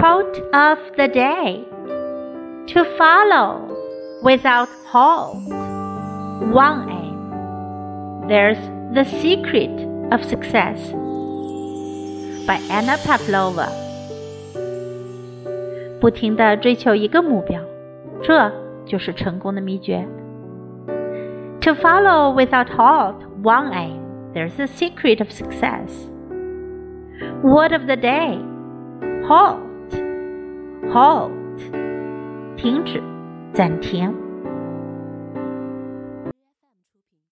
Quote of the day To follow without halt. One aim. There's the secret of success. By Anna Pavlova. 不停地追求一个目标，这就是成功的秘诀。To follow without halt one aim, there's the secret of success. Word of the day: halt. Halt. 停止，暂停。